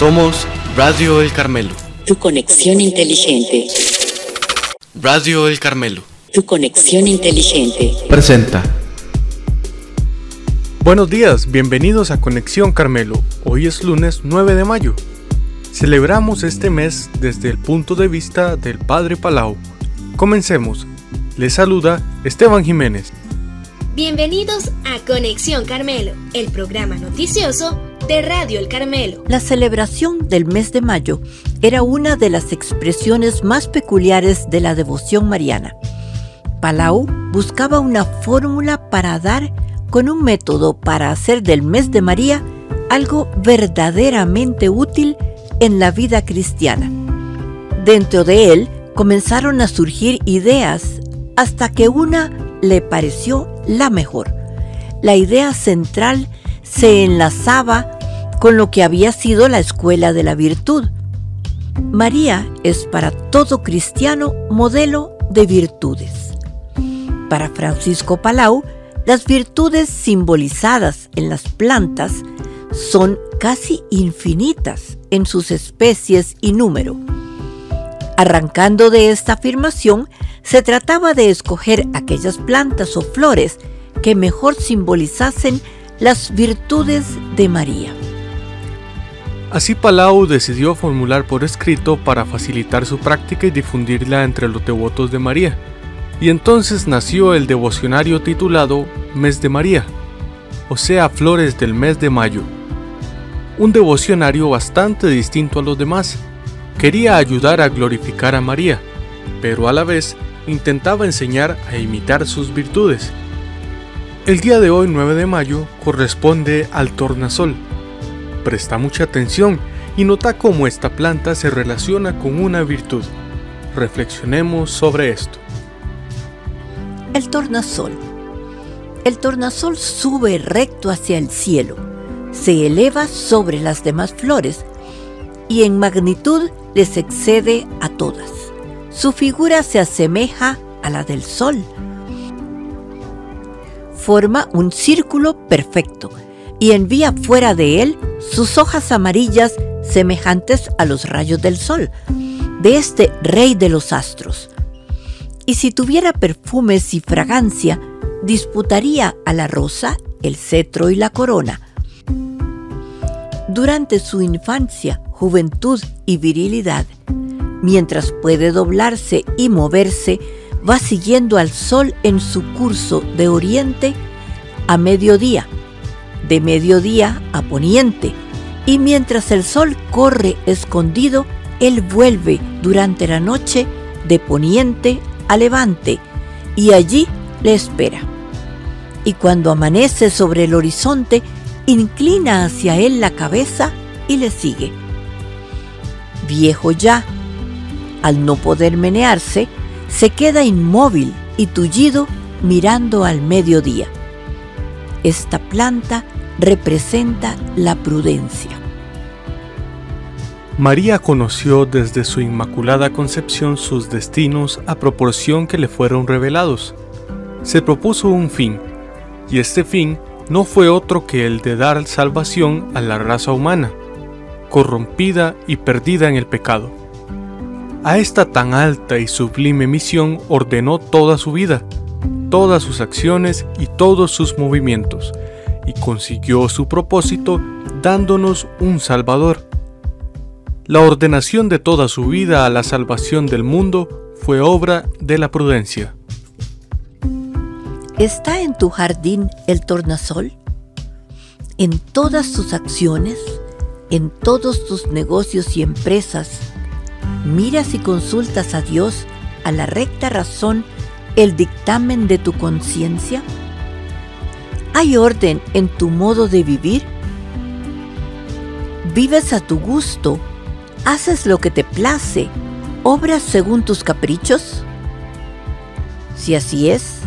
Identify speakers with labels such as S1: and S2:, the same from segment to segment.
S1: Somos Radio El Carmelo.
S2: Tu conexión inteligente.
S1: Radio El Carmelo.
S2: Tu conexión inteligente.
S1: Presenta.
S3: Buenos días, bienvenidos a Conexión Carmelo. Hoy es lunes 9 de mayo. Celebramos este mes desde el punto de vista del Padre Palau. Comencemos. Les saluda Esteban Jiménez.
S4: Bienvenidos a Conexión Carmelo, el programa noticioso de Radio El Carmelo.
S5: La celebración del mes de mayo era una de las expresiones más peculiares de la devoción mariana. Palau buscaba una fórmula para dar con un método para hacer del mes de María algo verdaderamente útil en la vida cristiana. Dentro de él comenzaron a surgir ideas hasta que una le pareció la mejor. La idea central se enlazaba con lo que había sido la escuela de la virtud. María es para todo cristiano modelo de virtudes. Para Francisco Palau, las virtudes simbolizadas en las plantas son casi infinitas en sus especies y número. Arrancando de esta afirmación, se trataba de escoger aquellas plantas o flores que mejor simbolizasen las virtudes de María.
S3: Así Palau decidió formular por escrito para facilitar su práctica y difundirla entre los devotos de María. Y entonces nació el devocionario titulado Mes de María, o sea, Flores del mes de mayo. Un devocionario bastante distinto a los demás. Quería ayudar a glorificar a María, pero a la vez intentaba enseñar a imitar sus virtudes. El día de hoy, 9 de mayo, corresponde al tornasol, Presta mucha atención y nota cómo esta planta se relaciona con una virtud. Reflexionemos sobre esto.
S5: El tornasol. El tornasol sube recto hacia el cielo, se eleva sobre las demás flores y en magnitud les excede a todas. Su figura se asemeja a la del sol. Forma un círculo perfecto y envía fuera de él sus hojas amarillas semejantes a los rayos del sol, de este rey de los astros. Y si tuviera perfumes y fragancia, disputaría a la rosa el cetro y la corona. Durante su infancia, juventud y virilidad, mientras puede doblarse y moverse, va siguiendo al sol en su curso de oriente a mediodía de mediodía a poniente, y mientras el sol corre escondido, él vuelve durante la noche de poniente a levante, y allí le espera. Y cuando amanece sobre el horizonte, inclina hacia él la cabeza y le sigue. Viejo ya, al no poder menearse, se queda inmóvil y tullido mirando al mediodía. Esta planta representa la prudencia.
S3: María conoció desde su inmaculada concepción sus destinos a proporción que le fueron revelados. Se propuso un fin, y este fin no fue otro que el de dar salvación a la raza humana, corrompida y perdida en el pecado. A esta tan alta y sublime misión ordenó toda su vida, todas sus acciones y todos sus movimientos, y consiguió su propósito dándonos un Salvador. La ordenación de toda su vida a la salvación del mundo fue obra de la prudencia.
S5: ¿Está en tu jardín el tornasol? En todas tus acciones, en todos tus negocios y empresas, miras y consultas a Dios a la recta razón el dictamen de tu conciencia? ¿Hay orden en tu modo de vivir? ¿Vives a tu gusto? ¿Haces lo que te place? ¿Obras según tus caprichos? Si así es,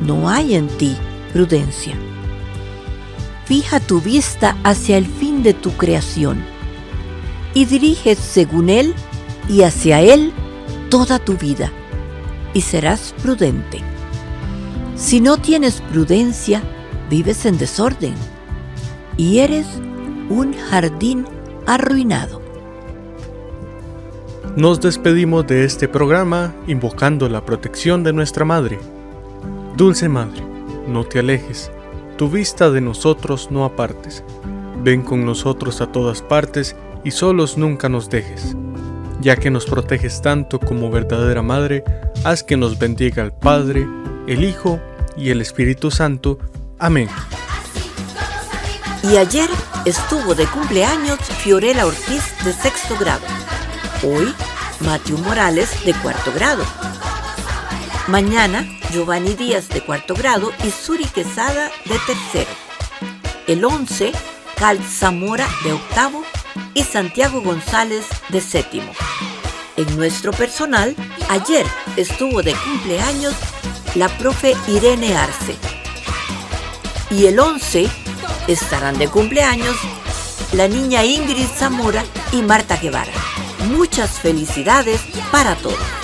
S5: no hay en ti prudencia. Fija tu vista hacia el fin de tu creación y diriges según Él y hacia Él toda tu vida y serás prudente. Si no tienes prudencia, vives en desorden y eres un jardín arruinado.
S3: Nos despedimos de este programa invocando la protección de nuestra Madre. Dulce Madre, no te alejes, tu vista de nosotros no apartes. Ven con nosotros a todas partes y solos nunca nos dejes. Ya que nos proteges tanto como verdadera Madre, haz que nos bendiga el Padre, el Hijo y el Espíritu Santo. Amén.
S5: Y ayer estuvo de cumpleaños Fiorella Ortiz de sexto grado. Hoy Matthew Morales de cuarto grado. Mañana Giovanni Díaz de cuarto grado y Suri Quesada de tercero. El 11 Cal Zamora de octavo y Santiago González de séptimo. En nuestro personal, ayer estuvo de cumpleaños la profe Irene Arce. Y el 11 estarán de cumpleaños la niña Ingrid Zamora y Marta Guevara. Muchas felicidades para todos.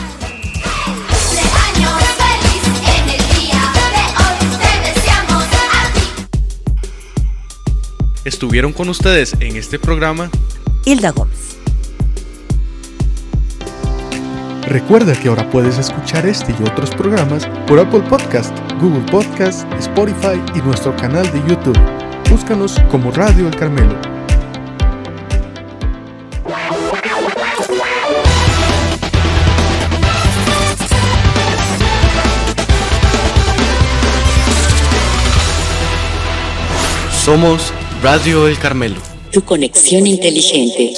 S1: Estuvieron con ustedes en este programa
S5: Hilda Gómez.
S3: Recuerda que ahora puedes escuchar este y otros programas por Apple Podcast, Google Podcast, Spotify y nuestro canal de YouTube. Búscanos como Radio El Carmelo.
S1: Somos Radio El Carmelo.
S2: Tu conexión inteligente.